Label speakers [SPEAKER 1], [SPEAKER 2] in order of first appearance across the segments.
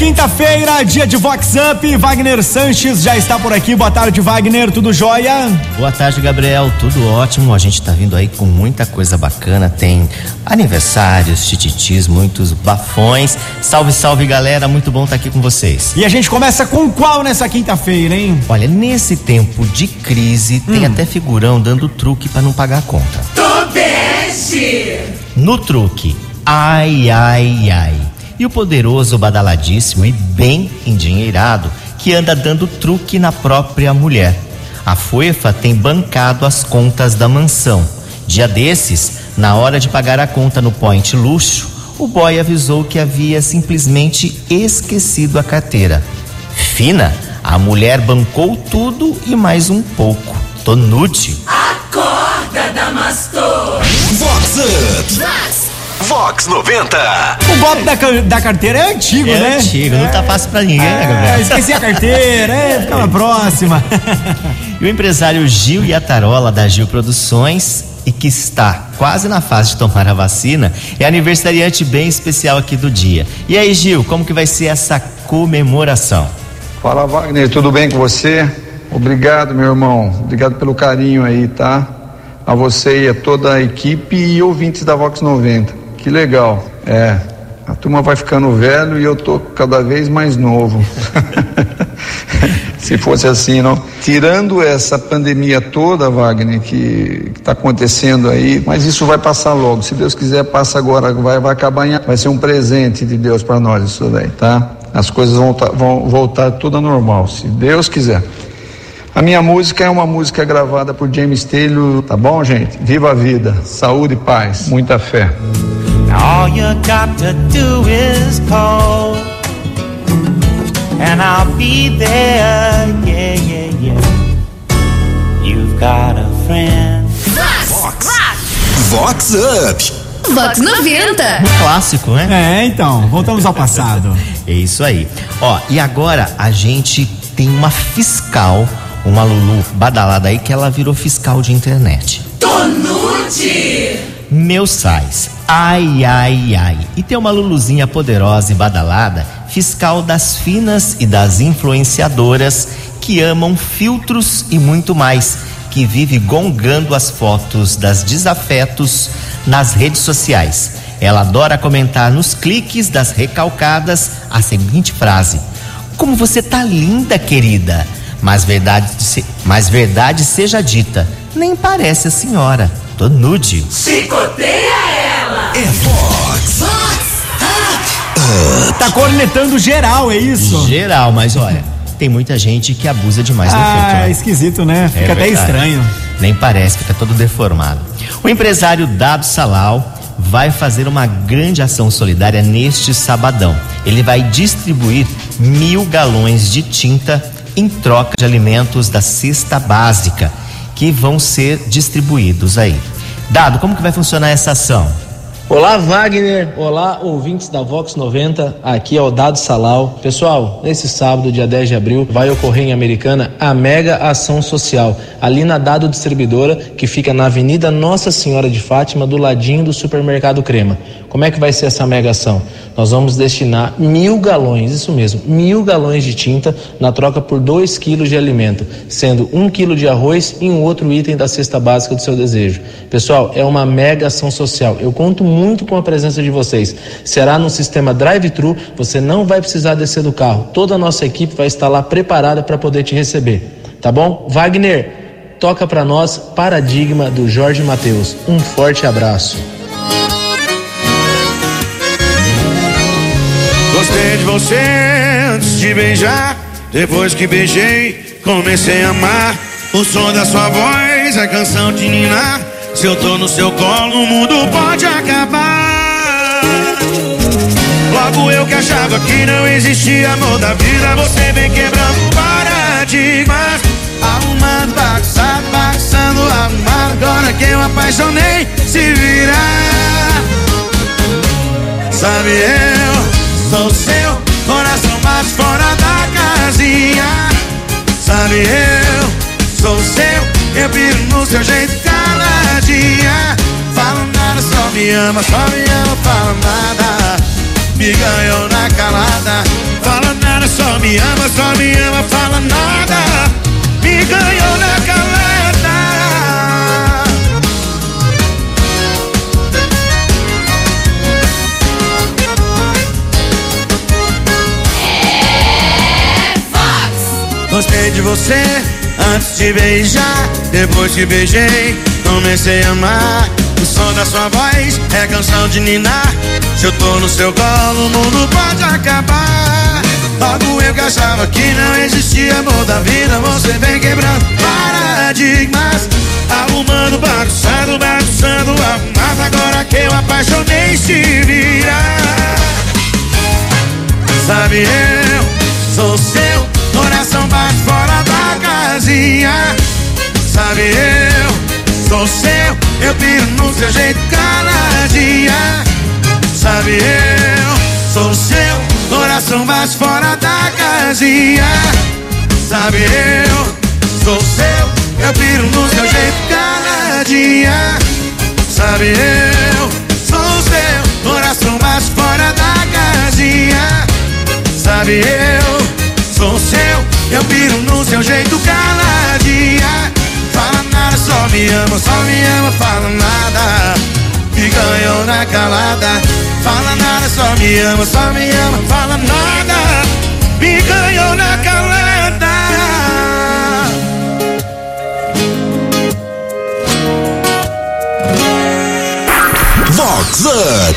[SPEAKER 1] quinta-feira, dia de Vox Up. Wagner Sanches já está por aqui. Boa tarde, Wagner. Tudo jóia?
[SPEAKER 2] Boa tarde, Gabriel. Tudo ótimo. A gente tá vindo aí com muita coisa bacana. Tem aniversários, tititis, muitos bafões. Salve, salve, galera. Muito bom estar tá aqui com vocês.
[SPEAKER 1] E a gente começa com qual nessa quinta-feira, hein?
[SPEAKER 2] Olha, nesse tempo de crise, hum. tem até figurão dando truque para não pagar a conta.
[SPEAKER 3] Tobeste!
[SPEAKER 2] No truque. Ai, ai, ai e o poderoso badaladíssimo e bem endinheirado que anda dando truque na própria mulher. A Fuefa tem bancado as contas da mansão. Dia desses, na hora de pagar a conta no Point Luxo, o boy avisou que havia simplesmente esquecido a carteira. Fina, a mulher bancou tudo e mais um pouco. Tô nude.
[SPEAKER 3] Acorda, Damastor!
[SPEAKER 4] Vox Up! Vox 90.
[SPEAKER 1] O golpe da, da carteira é antigo,
[SPEAKER 2] é
[SPEAKER 1] né?
[SPEAKER 2] Antigo, não tá fácil pra ninguém, né, Gabriel?
[SPEAKER 1] É, esqueci a carteira, é, fica na próxima.
[SPEAKER 2] e o empresário Gil Yatarola da Gil Produções e que está quase na fase de tomar a vacina, é aniversariante bem especial aqui do dia. E aí, Gil, como que vai ser essa comemoração?
[SPEAKER 5] Fala, Wagner, tudo bem com você? Obrigado, meu irmão. Obrigado pelo carinho aí, tá? A você e a toda a equipe e ouvintes da Vox 90. Que legal. É. A turma vai ficando velho e eu tô cada vez mais novo. Se fosse assim, não. Tirando essa pandemia toda, Wagner, que está acontecendo aí, mas isso vai passar logo. Se Deus quiser, passa agora. Vai, vai acabar em. Vai ser um presente de Deus para nós, isso daí, tá? As coisas vão, vão voltar tudo normal, se Deus quiser. A minha música é uma música gravada por James Taylor, tá bom, gente? Viva a vida, saúde e paz, muita fé. All you got to do is call, and I'll be there.
[SPEAKER 4] Yeah, yeah, yeah. You've got a friend. Vox, Vox, Vox Up.
[SPEAKER 3] Vox 90.
[SPEAKER 2] Um clássico,
[SPEAKER 1] né? É, então, voltamos ao passado.
[SPEAKER 2] é isso aí. Ó, e agora a gente tem uma fiscal, uma Lulu badalada aí, que ela virou fiscal de internet.
[SPEAKER 3] Tonute!
[SPEAKER 2] Meus sais. Ai, ai, ai. E tem uma Luluzinha poderosa e badalada, fiscal das finas e das influenciadoras que amam filtros e muito mais, que vive gongando as fotos das desafetos nas redes sociais. Ela adora comentar nos cliques das recalcadas a seguinte frase: Como você tá linda, querida. Mas verdade, mas verdade seja dita, nem parece a senhora. Tô nude.
[SPEAKER 3] Chicoteia ela!
[SPEAKER 4] É Fox.
[SPEAKER 3] Fox.
[SPEAKER 1] Ah. Tá cornetando geral, é isso?
[SPEAKER 2] Geral, mas olha, tem muita gente que abusa demais do
[SPEAKER 1] ah,
[SPEAKER 2] efeito.
[SPEAKER 1] Né? esquisito, né? Fica é até estranho.
[SPEAKER 2] Nem parece, fica todo deformado. O empresário Dado Salal vai fazer uma grande ação solidária neste sabadão. Ele vai distribuir mil galões de tinta em troca de alimentos da cesta básica que vão ser distribuídos aí. Dado, como que vai funcionar essa ação?
[SPEAKER 6] Olá, Wagner. Olá, ouvintes da Vox 90. Aqui é o Dado Salal. Pessoal, nesse sábado, dia 10 de abril, vai ocorrer em Americana a mega ação social, ali na Dado Distribuidora, que fica na Avenida Nossa Senhora de Fátima, do ladinho do supermercado Crema. Como é que vai ser essa mega ação? Nós vamos destinar mil galões, isso mesmo, mil galões de tinta na troca por dois quilos de alimento, sendo um quilo de arroz e um outro item da cesta básica do seu desejo. Pessoal, é uma mega ação social. Eu conto muito com a presença de vocês. Será no sistema drive-thru, você não vai precisar descer do carro. Toda a nossa equipe vai estar lá preparada para poder te receber. Tá bom? Wagner, toca para nós Paradigma do Jorge Mateus. Um forte abraço.
[SPEAKER 7] De você antes de beijar. Depois que beijei, comecei a amar. O som da sua voz, a canção de ninar. Se eu tô no seu colo, o mundo pode acabar. Logo eu que achava que não existia amor da vida, você vem quebrando paradigmas. Arrumando, bagunçado, bagunçando, arrumado. Agora que eu apaixonei, se virar. Sabe, eu sou seu casinha. Sabe, eu sou seu, eu piro no seu jeito dia Fala nada, só me ama, só me ama, fala nada Me ganhou na calada Fala só me ama, só me ama, fala nada. Me ganhou na calada. Gostei de você antes de beijar. Depois que beijei, comecei a amar. O som da sua voz é canção de ninar. Se eu tô no seu colo, o mundo pode acabar. Logo eu que achava que não existia amor da vida. Você vem quebrando paradigmas. Arrumando, bagunçando, bagunçando, arrumado. Agora que eu apaixonei, se vira. Sabe, eu sou seu. Coração bate fora da casinha. Sabe, eu sou seu. Eu piro no seu jeito caladinha. Sabe, eu sou seu. Coração bate fora da casinha. Sabe, eu sou seu. Eu piro no seu jeito caladinha. Sabe, eu sou seu. Coração bate fora da casinha. Sabe, eu. Eu piro no seu jeito caladinha. Fala nada, só me ama, só me ama, fala nada. Me ganhou na calada. Fala nada, só me ama, só me ama, fala nada. Me ganhou na calada.
[SPEAKER 4] Vox Up.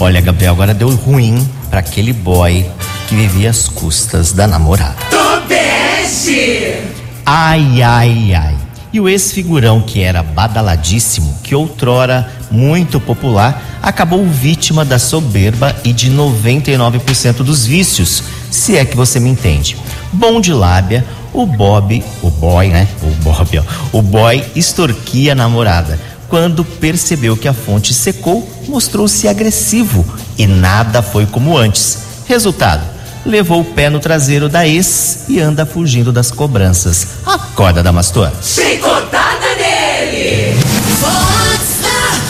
[SPEAKER 2] Olha, Gabriel, agora deu ruim para aquele boy que vivia às custas da namorada.
[SPEAKER 3] Tobeste.
[SPEAKER 2] Ai, ai, ai. E o ex-figurão, que era badaladíssimo, que outrora muito popular, acabou vítima da soberba e de 99% dos vícios, se é que você me entende. Bom de lábia, o Bob, o boy, né? O Bob, ó, o boy extorquia a namorada. Quando percebeu que a fonte secou, mostrou-se agressivo e nada foi como antes. Resultado: levou o pé no traseiro da ex e anda fugindo das cobranças. Acorda, Damastor.
[SPEAKER 3] Chicotada nele.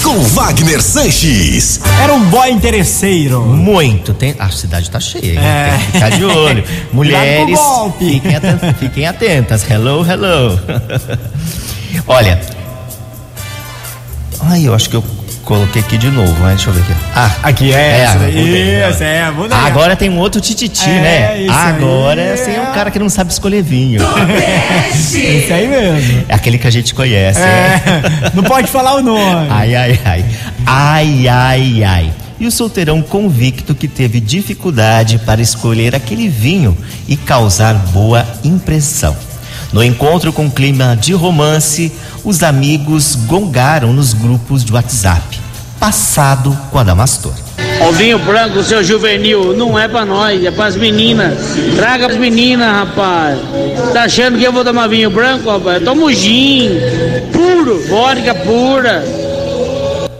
[SPEAKER 4] Com Wagner Sanches.
[SPEAKER 1] Era um boy interesseiro.
[SPEAKER 2] Muito. Tem... A cidade tá cheia, hein?
[SPEAKER 1] É.
[SPEAKER 2] tem que ficar de olho. Mulheres, fiquem atentas, fiquem atentas. Hello, hello. Olha. Ai, eu acho que eu coloquei aqui de novo, mas deixa eu ver aqui. Ah,
[SPEAKER 1] Aqui é, essa
[SPEAKER 2] mudei.
[SPEAKER 1] Isso, é, muda aí.
[SPEAKER 2] Agora tem um outro tititi,
[SPEAKER 1] É,
[SPEAKER 2] né? Agora
[SPEAKER 1] aí.
[SPEAKER 2] assim, é um cara que não sabe escolher vinho.
[SPEAKER 1] Isso aí mesmo.
[SPEAKER 2] É aquele que a gente conhece. né?
[SPEAKER 1] É, não pode falar o nome.
[SPEAKER 2] Ai, ai, ai. Ai, ai, ai. E o solteirão convicto que teve dificuldade para escolher aquele vinho e causar boa impressão. No encontro com clima de romance, os amigos gongaram nos grupos de WhatsApp. Passado com a Damastor.
[SPEAKER 8] O vinho branco, seu juvenil, não é pra nós, é pras meninas. Traga pras meninas, rapaz. Tá achando que eu vou tomar vinho branco, rapaz? Eu tomo gin, puro, vodka pura.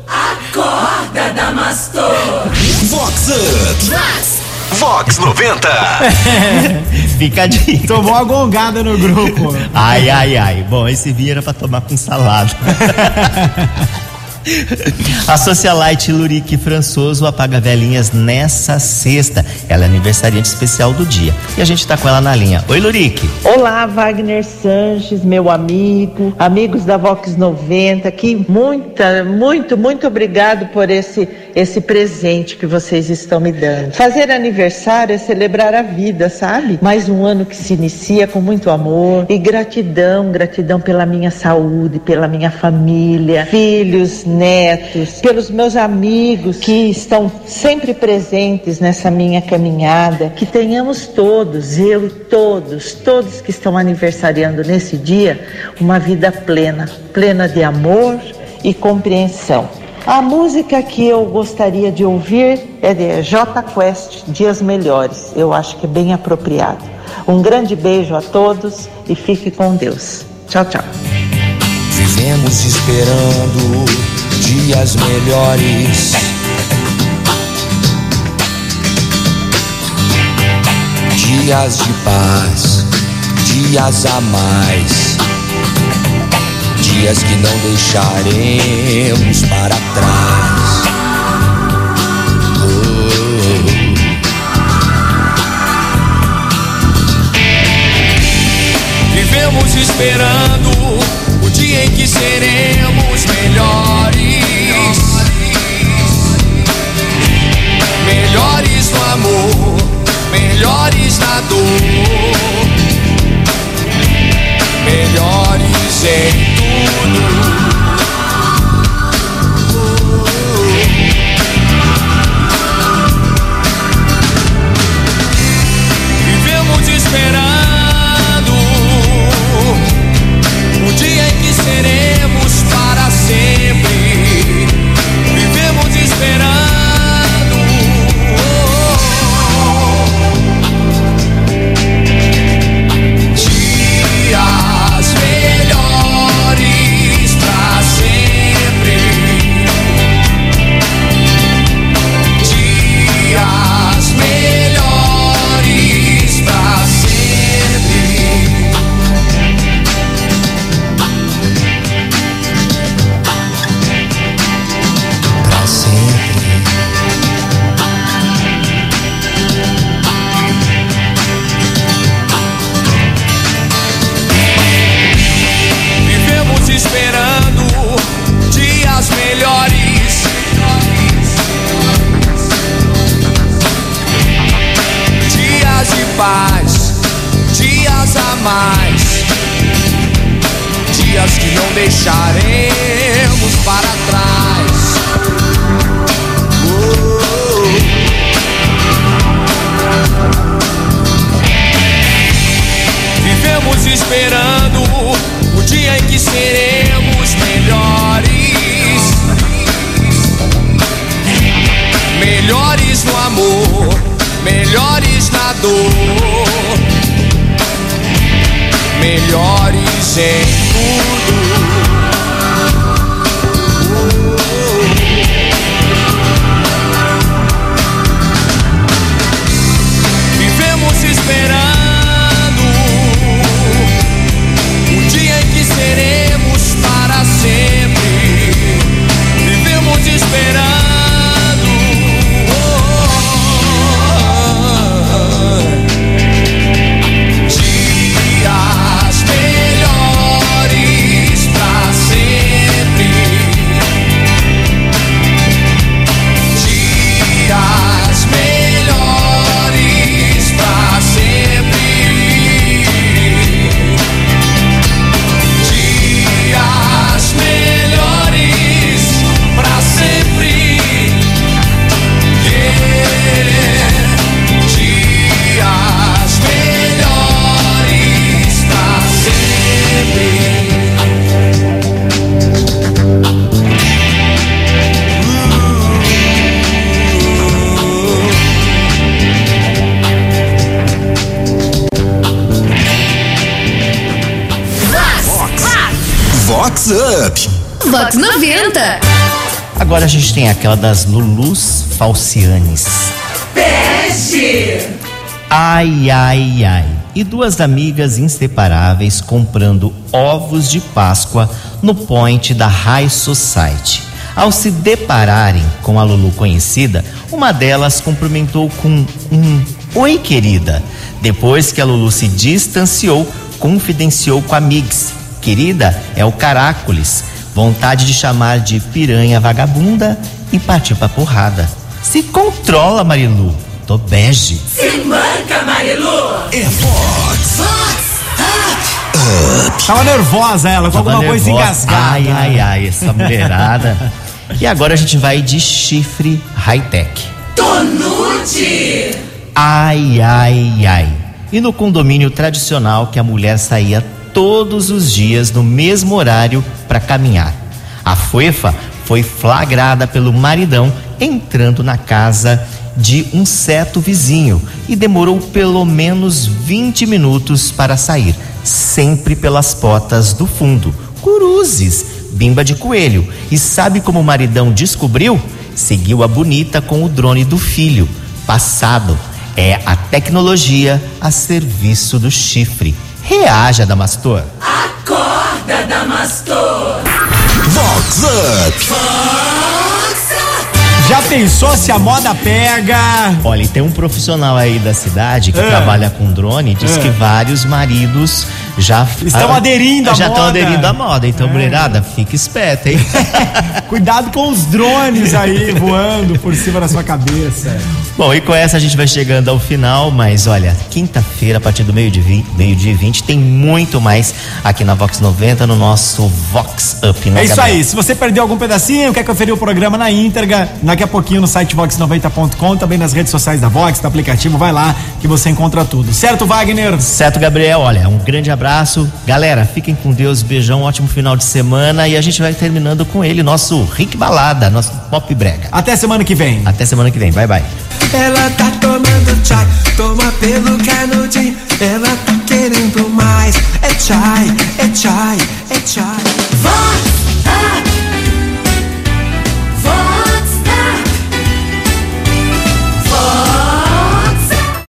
[SPEAKER 3] Acorda, Damastor.
[SPEAKER 4] Vox Up. Vox 90.
[SPEAKER 2] Fica a dica.
[SPEAKER 1] Tomou uma gongada no grupo.
[SPEAKER 2] Ai, ai, ai. Bom, esse vinho era pra tomar com salada. A socialite Lurique Françoso apaga velhinhas nessa sexta. Ela é aniversariante especial do dia. E a gente tá com ela na linha. Oi, Lurique.
[SPEAKER 9] Olá, Wagner Sanches, meu amigo, amigos da Vox 90, que muita, muito, muito obrigado por esse esse presente que vocês estão me dando. Fazer aniversário é celebrar a vida, sabe? Mais um ano que se inicia com muito amor e gratidão, gratidão pela minha saúde, pela minha família, filhos, netos, pelos meus amigos que estão sempre presentes nessa minha caminhada. Que tenhamos todos, eu e todos, todos que estão aniversariando nesse dia, uma vida plena, plena de amor e compreensão. A música que eu gostaria de ouvir é de J Quest, Dias Melhores. Eu acho que é bem apropriado. Um grande beijo a todos e fique com Deus. Tchau, tchau.
[SPEAKER 10] Vivemos esperando dias melhores. Dias de paz, dias a mais. Dias que não deixaremos para trás. Mais. Dias que não deixaremos para trás. Vivemos esperando o dia em que seremos melhores. Melhores no amor, melhores na dor. Melhores em tudo.
[SPEAKER 11] 90.
[SPEAKER 2] Agora a gente tem aquela das Lulus Falcianes.
[SPEAKER 3] Peste.
[SPEAKER 2] Ai, ai, ai. E duas amigas inseparáveis comprando ovos de Páscoa no point da High Society. Ao se depararem com a Lulu conhecida, uma delas cumprimentou com um Oi, querida. Depois que a Lulu se distanciou, confidenciou com a Migs. Querida, é o Caracoles. Vontade de chamar de piranha vagabunda e partiu pra porrada. Se controla, Marilu. Tô bege.
[SPEAKER 3] Se manca, Marilu.
[SPEAKER 4] É Vox.
[SPEAKER 1] Tava nervosa ela, com
[SPEAKER 2] Tava
[SPEAKER 1] alguma coisa
[SPEAKER 2] nervosa.
[SPEAKER 1] engasgada.
[SPEAKER 2] Ai, ai, ai, essa mulherada. e agora a gente vai de chifre high-tech.
[SPEAKER 3] Tonute.
[SPEAKER 2] Ai, ai, ai. E no condomínio tradicional que a mulher saía todos os dias no mesmo horário para caminhar. A fofa foi flagrada pelo maridão entrando na casa de um certo vizinho e demorou pelo menos 20 minutos para sair, sempre pelas portas do fundo. Cruzes, bimba de coelho. E sabe como o maridão descobriu? Seguiu a bonita com o drone do filho. Passado. É a tecnologia a serviço do chifre. Reaja, Damastor.
[SPEAKER 3] Acorda, Damastor.
[SPEAKER 4] Vox Up.
[SPEAKER 1] Já pensou se a moda pega?
[SPEAKER 2] Olha, e tem um profissional aí da cidade que
[SPEAKER 1] É.
[SPEAKER 2] trabalha com drone, diz
[SPEAKER 1] É.
[SPEAKER 2] que vários maridos já
[SPEAKER 1] Estão
[SPEAKER 2] ah,
[SPEAKER 1] aderindo à
[SPEAKER 2] já estão
[SPEAKER 1] moda.
[SPEAKER 2] aderindo à moda. Então, mulherada, fica esperta, hein?
[SPEAKER 1] Cuidado com os drones aí voando por cima da sua cabeça.
[SPEAKER 2] Bom, e com essa a gente vai chegando ao final, mas olha, quinta-feira, a partir do meio-dia meio-dia e 20, tem muito mais aqui na Vox 90, no nosso Vox Up, né,
[SPEAKER 1] É isso
[SPEAKER 2] Gabriel?
[SPEAKER 1] aí. Se você perdeu algum pedacinho, quer conferir o programa na íntegra, daqui a pouquinho no site vox90.com, também nas redes sociais da Vox, do aplicativo, vai lá que você encontra tudo. Certo, Wagner?
[SPEAKER 2] Certo, Gabriel. Olha, um grande abraço abraço. Galera, fiquem com Deus, beijão, ótimo final de semana e a gente vai terminando com ele, nosso Rick Balada, nosso Pop Brega.
[SPEAKER 1] Até semana que vem.
[SPEAKER 2] Até semana que vem, bye bye.
[SPEAKER 10] Ela tá tomando chai, toma pelo canudinho, ela tá querendo mais. É chai, é chai, é chai. Vai!